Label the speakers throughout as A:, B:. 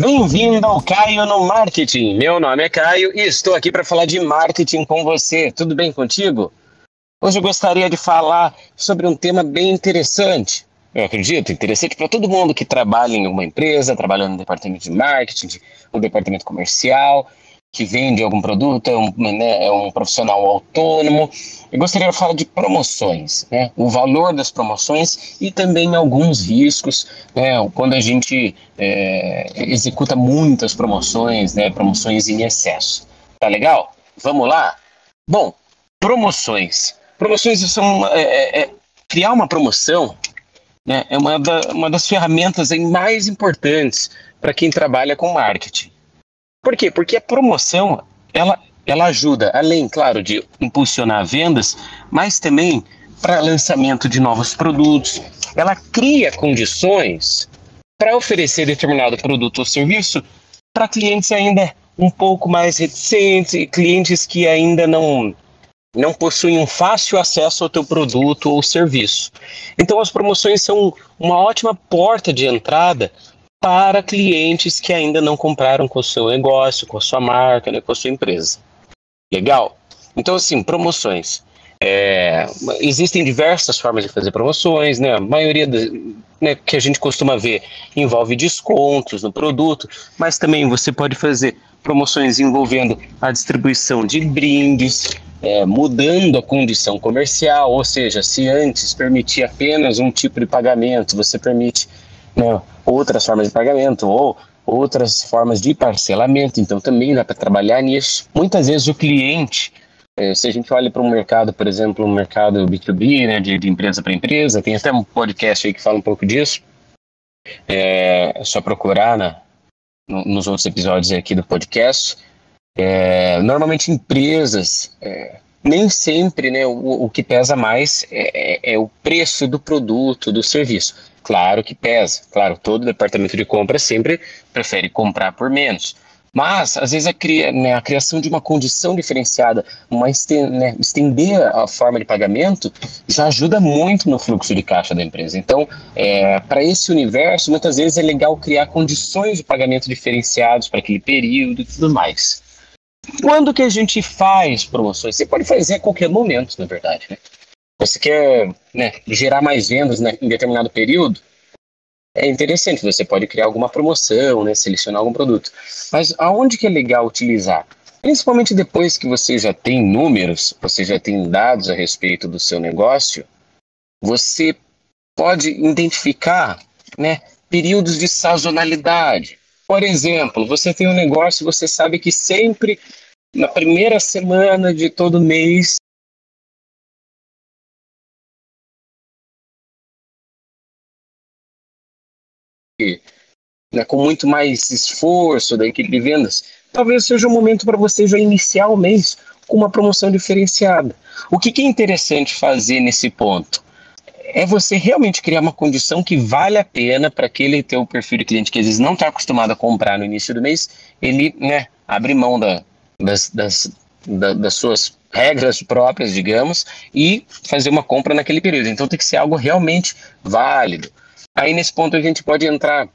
A: Bem-vindo ao Caio no Marketing. Meu nome é Caio e estou aqui para falar de marketing com você. Tudo bem contigo? Hoje eu gostaria de falar sobre um tema bem interessante. Eu acredito, interessante para todo mundo que trabalha em uma empresa, trabalhando no departamento de marketing, no departamento comercial, que vende algum produto, é um, né, é um profissional autônomo. Eu gostaria de falar de promoções, né, o valor das promoções e também alguns riscos né, quando a gente é, executa muitas promoções, né, promoções em excesso. Tá legal? Vamos lá? Bom, promoções. Promoções são. É, é, é criar uma promoção né, é uma, da, uma das ferramentas mais importantes para quem trabalha com marketing. Por quê? Porque a promoção, ela, ela ajuda, além, claro, de impulsionar vendas, mas também para lançamento de novos produtos. Ela cria condições para oferecer determinado produto ou serviço para clientes ainda um pouco mais reticentes, clientes que ainda não não possuem um fácil acesso ao teu produto ou serviço. Então as promoções são uma ótima porta de entrada para clientes que ainda não compraram com o seu negócio, com a sua marca, né, com a sua empresa. Legal? Então, assim, promoções. É, existem diversas formas de fazer promoções, né? A maioria né, que a gente costuma ver envolve descontos no produto, mas também você pode fazer promoções envolvendo a distribuição de brindes, é, mudando a condição comercial, ou seja, se antes permitia apenas um tipo de pagamento, você permite né, outras formas de pagamento ou outras formas de parcelamento, então também dá para trabalhar nisso. Muitas vezes o cliente, é, se a gente olha para um mercado, por exemplo, um mercado B2B, né, de, de empresa para empresa, tem até um podcast aí que fala um pouco disso, é, é só procurar na, no, nos outros episódios aqui do podcast. É, normalmente empresas, é, nem sempre né, o, o que pesa mais é, é, é, o preço do produto, do serviço. Claro que pesa. Claro, todo departamento de compra sempre prefere comprar por menos. Mas, às vezes, a, cria, né, a criação de uma condição diferenciada, uma né, estender a forma de pagamento, já ajuda muito no fluxo de caixa da empresa. Então, é, para esse universo, muitas vezes é legal criar condições de pagamento diferenciados para aquele período e tudo mais. Quando que a gente faz promoções? Você pode fazer a qualquer momento, na verdade. Né? Você quer né, gerar mais vendas né, em determinado período? É interessante, você pode criar alguma promoção, né, selecionar algum produto. Mas aonde que é legal utilizar? Principalmente depois que você já tem números, você já tem dados a respeito do seu negócio, você pode identificar né, períodos de sazonalidade. Por exemplo, você tem um negócio, você sabe que sempre na primeira semana de todo mês né, com muito mais esforço da equipe de vendas, talvez seja o momento para você já iniciar o mês com uma promoção diferenciada. O que, que é interessante fazer nesse ponto? É você realmente criar uma condição que vale a pena para aquele teu perfil de cliente que às vezes não está acostumado a comprar no início do mês, ele né, abre mão da, das, das, da, das suas regras próprias, digamos, e fazer uma compra naquele período. Então tem que ser algo realmente válido. Aí nesse ponto a gente pode entrar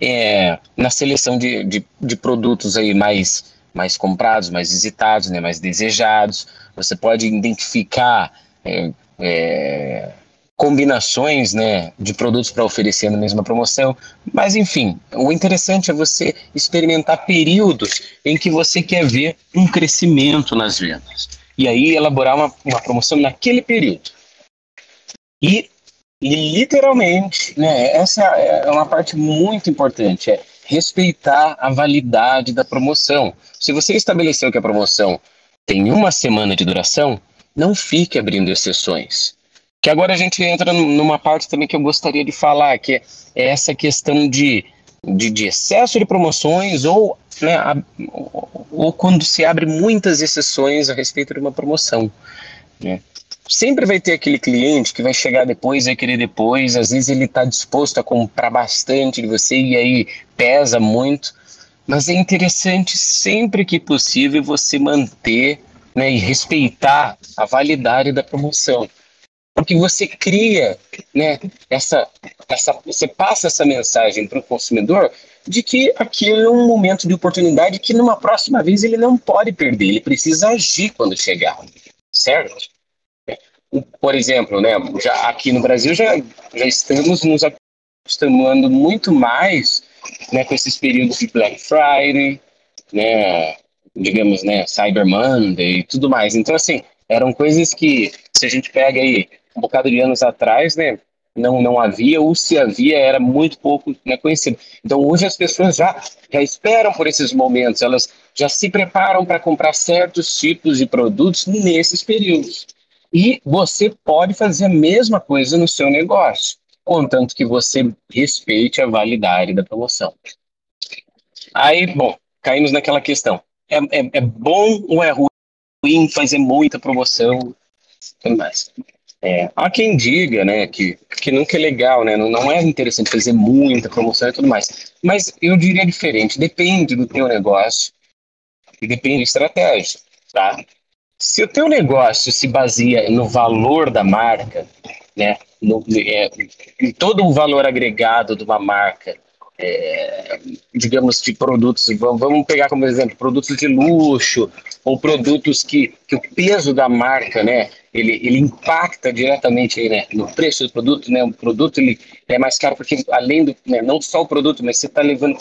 A: é, na seleção de, de, de, produtos aí mais, mais comprados, mais visitados, né, mais desejados. Você pode identificar é, é, combinações né, de produtos para oferecer na mesma promoção. Mas, enfim, o interessante é você experimentar períodos em que você quer ver um crescimento nas vendas. E aí elaborar uma, uma promoção naquele período. E e literalmente, né, essa é uma parte muito importante, é respeitar a validade da promoção. Se você estabeleceu que a promoção tem uma semana de duração, não fique abrindo exceções. Que agora a gente entra numa parte também que eu gostaria de falar, que é essa questão de, de, de excesso de promoções ou, né, a, ou quando se abre muitas exceções a respeito de uma promoção. Né? Sempre vai ter aquele cliente que vai chegar depois, vai querer depois, às vezes ele está disposto a comprar bastante de você e aí pesa muito, mas é interessante sempre que possível você manter né, e respeitar a validade da promoção. Porque você cria, né, essa, essa, você passa essa mensagem para o consumidor de que aquilo é um momento de oportunidade que numa próxima vez ele não pode perder, ele precisa agir quando chegar, certo? Por exemplo, né, já aqui no Brasil já, já estamos nos acostumando muito mais né, com esses períodos de Black Friday, né, digamos, né, Cyber Monday e tudo mais. Então, assim, eram coisas que, se a gente pega aí um bocado de anos atrás, né, não, não havia, ou se havia, era muito pouco né, conhecido. Então, hoje as pessoas já, já esperam por esses momentos, elas já se preparam para comprar certos tipos de produtos nesses períodos. E você pode fazer a mesma coisa no seu negócio, contanto que você respeite a validade da promoção. Aí, bom, caímos naquela questão. É, é, é bom ou é ruim fazer muita promoção? Tudo mais. É, há quem diga, né, que, que nunca é legal, né, não, não é interessante fazer muita promoção e tudo mais. Mas eu diria diferente, depende do teu negócio e depende da estratégia, tá? Se o teu negócio se baseia no valor da marca, né, no, é, em todo o valor agregado de uma marca, é, digamos, de produtos, vamos pegar como exemplo, produtos de luxo, ou produtos que, que o peso da marca, né, ele, ele impacta diretamente aí, né, no preço do produto, né, o produto ele é mais caro porque além do, né, não só o produto, mas você está levando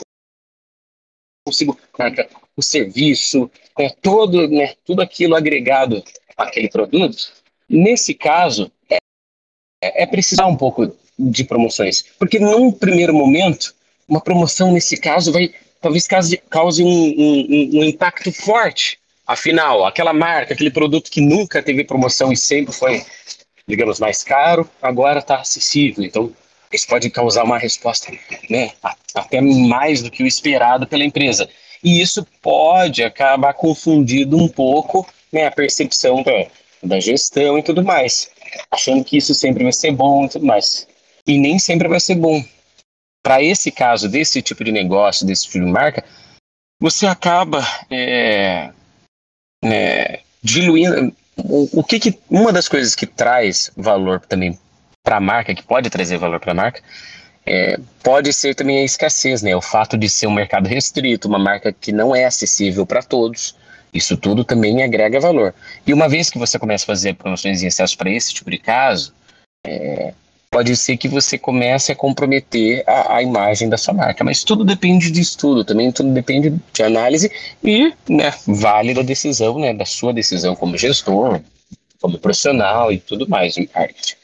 A: consigo marca, o serviço, né, todo, né, tudo aquilo agregado àquele produto, nesse caso, é, é precisar um pouco de promoções, porque num primeiro momento, uma promoção nesse caso vai talvez cause, cause um, um, um impacto forte Afinal, aquela marca, aquele produto que nunca teve promoção e sempre foi, digamos, mais caro, agora está acessível. Então, isso pode causar uma resposta né, até mais do que o esperado pela empresa. E isso pode acabar confundindo um pouco né, a percepção da, da gestão e tudo mais, achando que isso sempre vai ser bom e tudo mais. E nem sempre vai ser bom. Para esse caso, desse tipo de negócio, desse tipo de marca, você acaba é, é, diluindo. O, o que, que, uma das coisas que traz valor também para a marca, que pode trazer valor para a marca, é, pode ser também a escassez, né? O fato de ser um mercado restrito, uma marca que não é acessível para todos. Isso tudo também agrega valor. E uma vez que você começa a fazer promoções em excesso para esse tipo de caso, é, pode ser que você comece a comprometer a, a, imagem da sua marca. Mas tudo depende de estudo, também tudo depende de análise e né, vale da decisão, né, da sua decisão como gestor, como profissional e tudo mais em marketing.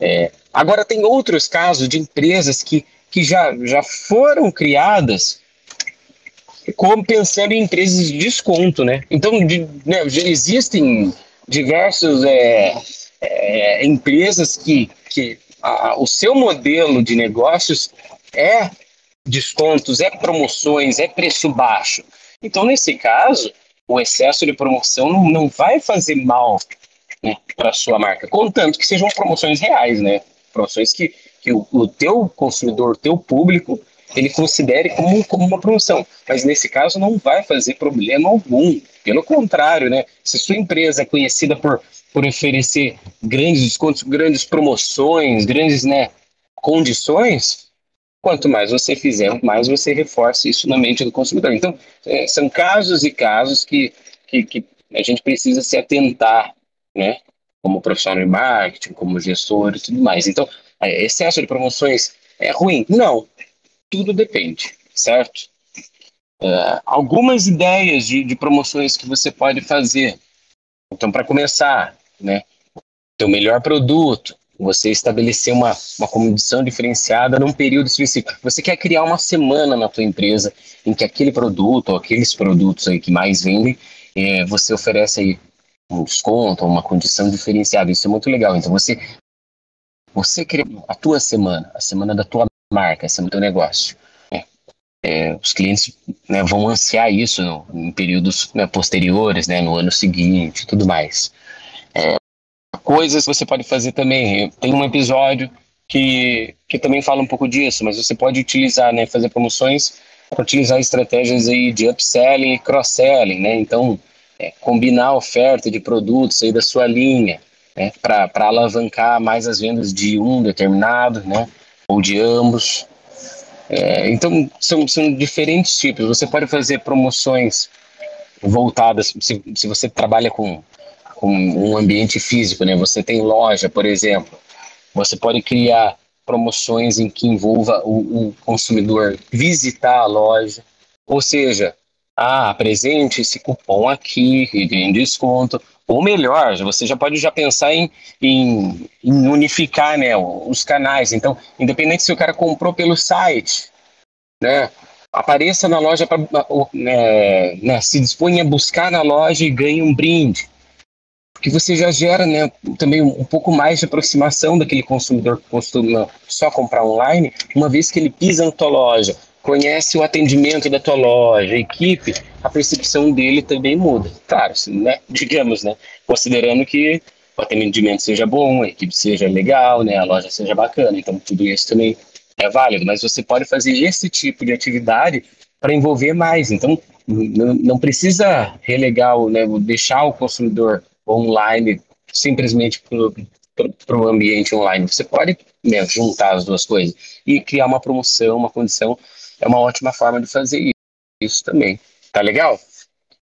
A: É, agora tem outros casos de empresas que, que já, já foram criadas como pensando em empresas de desconto, né? Então, de, né, existem diversas é, é, empresas que, que a, o seu modelo de negócios é descontos, é promoções, é preço baixo. Então, nesse caso, o excesso de promoção não, não vai fazer mal para sua marca, contanto que sejam promoções reais, né? Promoções que, que o, o teu consumidor, teu público, ele considere como, como uma promoção. Mas nesse caso não vai fazer problema algum. Pelo contrário, né? Se sua empresa é conhecida por por oferecer grandes descontos, grandes promoções, grandes né, condições, quanto mais você fizer, mais você reforça isso na mente do consumidor. Então, é, são casos e casos que, que, que, a gente precisa se atentar, né? Como profissional de marketing, como gestor e tudo mais. Então, é, excesso de promoções é ruim? Não. Tudo depende, certo? Uh, algumas ideias de, de promoções que você pode fazer. Então, para começar, né? Teu melhor produto, você estabelecer uma, uma condição diferenciada num período específico. Você quer criar uma semana na tua empresa em que aquele produto ou aqueles produtos aí que mais vendem, é, você oferece aí um desconto, uma condição diferenciada. Isso é muito legal. Então você você cria a tua semana, a semana da tua marca, a semana do teu negócio. É, é, os clientes né, vão ansiar isso no, em períodos né, posteriores, né, no ano seguinte, tudo mais. É, coisas que você pode fazer também. Tem um episódio que, que também fala um pouco disso, mas você pode utilizar, né, fazer promoções utilizar estratégias aí de upselling e cross-selling, né? Então, é, combinar oferta de produtos aí da sua linha, né, para alavancar mais as vendas de um determinado, né, ou de ambos. É, então, são, são diferentes tipos. Você pode fazer promoções voltadas, se, se você trabalha com, com um ambiente físico, né? Você tem loja, por exemplo, você pode criar promoções em que envolva o, o consumidor visitar a loja, ou seja, ah, apresente esse cupom aqui e tem desconto. Ou melhor, você já pode já pensar em, em, em, unificar né, os canais. Então, independente se o cara comprou pelo site, né, apareça na loja, pra, né, né, se dispõe a buscar na loja e ganhe um brinde. Porque você já gera né, também um pouco mais de aproximação daquele consumidor que costuma só comprar online, uma vez que ele pisa na tua loja, conhece o atendimento da tua loja, a equipe, a percepção dele também muda. Claro, né, digamos, né, considerando que o atendimento seja bom, a equipe seja legal, né, a loja seja bacana, então tudo isso também é válido, mas você pode fazer esse tipo de atividade para envolver mais, então não precisa relegar, né, deixar o consumidor online simplesmente para o ambiente online. Você pode né, juntar as duas coisas e criar uma promoção, uma condição é uma ótima forma de fazer isso também. Tá legal?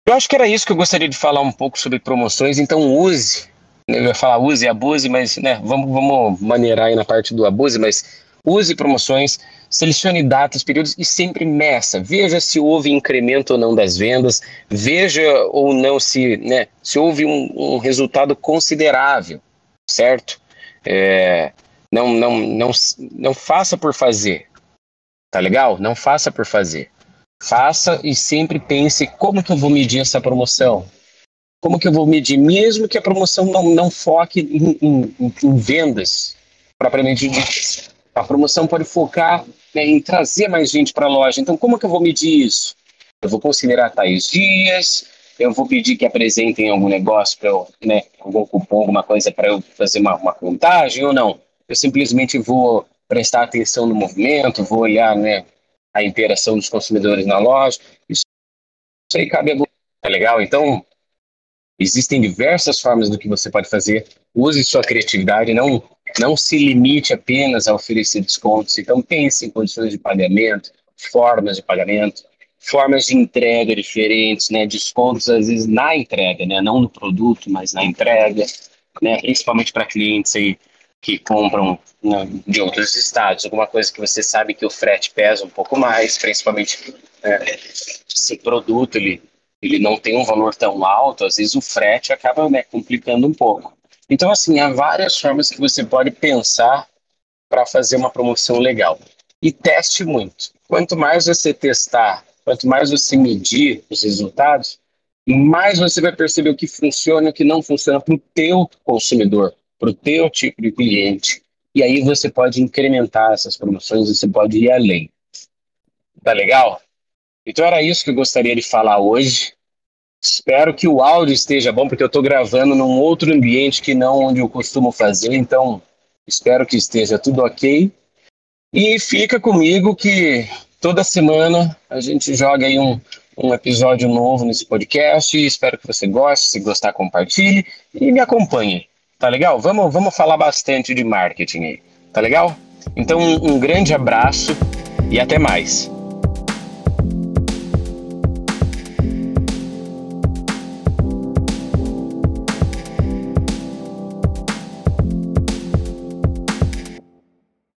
A: Eu acho que era isso que eu gostaria de falar um pouco sobre promoções, então use. Né, eu ia falar use e abuse, mas né, vamos, vamos maneirar aí na parte do abuse, mas use promoções, selecione datas, períodos e sempre meça. Veja se houve incremento ou não das vendas, veja ou não se, né, se houve um, um resultado considerável, certo? É, não, não, não, não faça por fazer, Tá legal? Não faça por fazer. Faça e sempre pense como que eu vou medir essa promoção. Como que eu vou medir, mesmo que a promoção não, não foque em, em, em vendas, propriamente dito. A promoção pode focar né, em trazer mais gente para a loja. Então, como que eu vou medir isso? Eu vou considerar tais dias, eu vou pedir que apresentem algum negócio para eu, né, algum cupom, alguma coisa para eu fazer uma, uma contagem ou não. Eu simplesmente vou prestar atenção no movimento, vou olhar né, a interação dos consumidores na loja. Isso, isso aí cabe a você, tá legal? Então, existem diversas formas do que você pode fazer. Use sua criatividade, não, não se limite apenas a oferecer descontos. Então, pense em condições de pagamento, formas de pagamento, formas de entrega diferentes, né? Descontos, às vezes, na entrega, né? Não no produto, mas na entrega, né? Principalmente para clientes aí que compram né, de outros estados, alguma coisa que você sabe que o frete pesa um pouco mais, principalmente né, se produto ele, ele não tem um valor tão alto, às vezes o frete acaba né, complicando um pouco. Então, assim, há várias formas que você pode pensar para fazer uma promoção legal. E teste muito. Quanto mais você testar, quanto mais você medir os resultados, mais você vai perceber o que funciona e o que não funciona para o teu consumidor para o teu tipo de cliente. E aí você pode incrementar essas promoções, você pode ir além. Tá legal? Então era isso que eu gostaria de falar hoje. Espero que o áudio esteja bom, porque eu estou gravando num outro ambiente que não onde eu costumo fazer, então espero que esteja tudo ok. E fica comigo que toda semana a gente joga aí um, um episódio novo nesse podcast. Espero que você goste, se gostar, compartilhe e me acompanhe. Tá legal? Vamos, vamos falar bastante de marketing aí. Tá legal? Então, um, um grande abraço e até mais.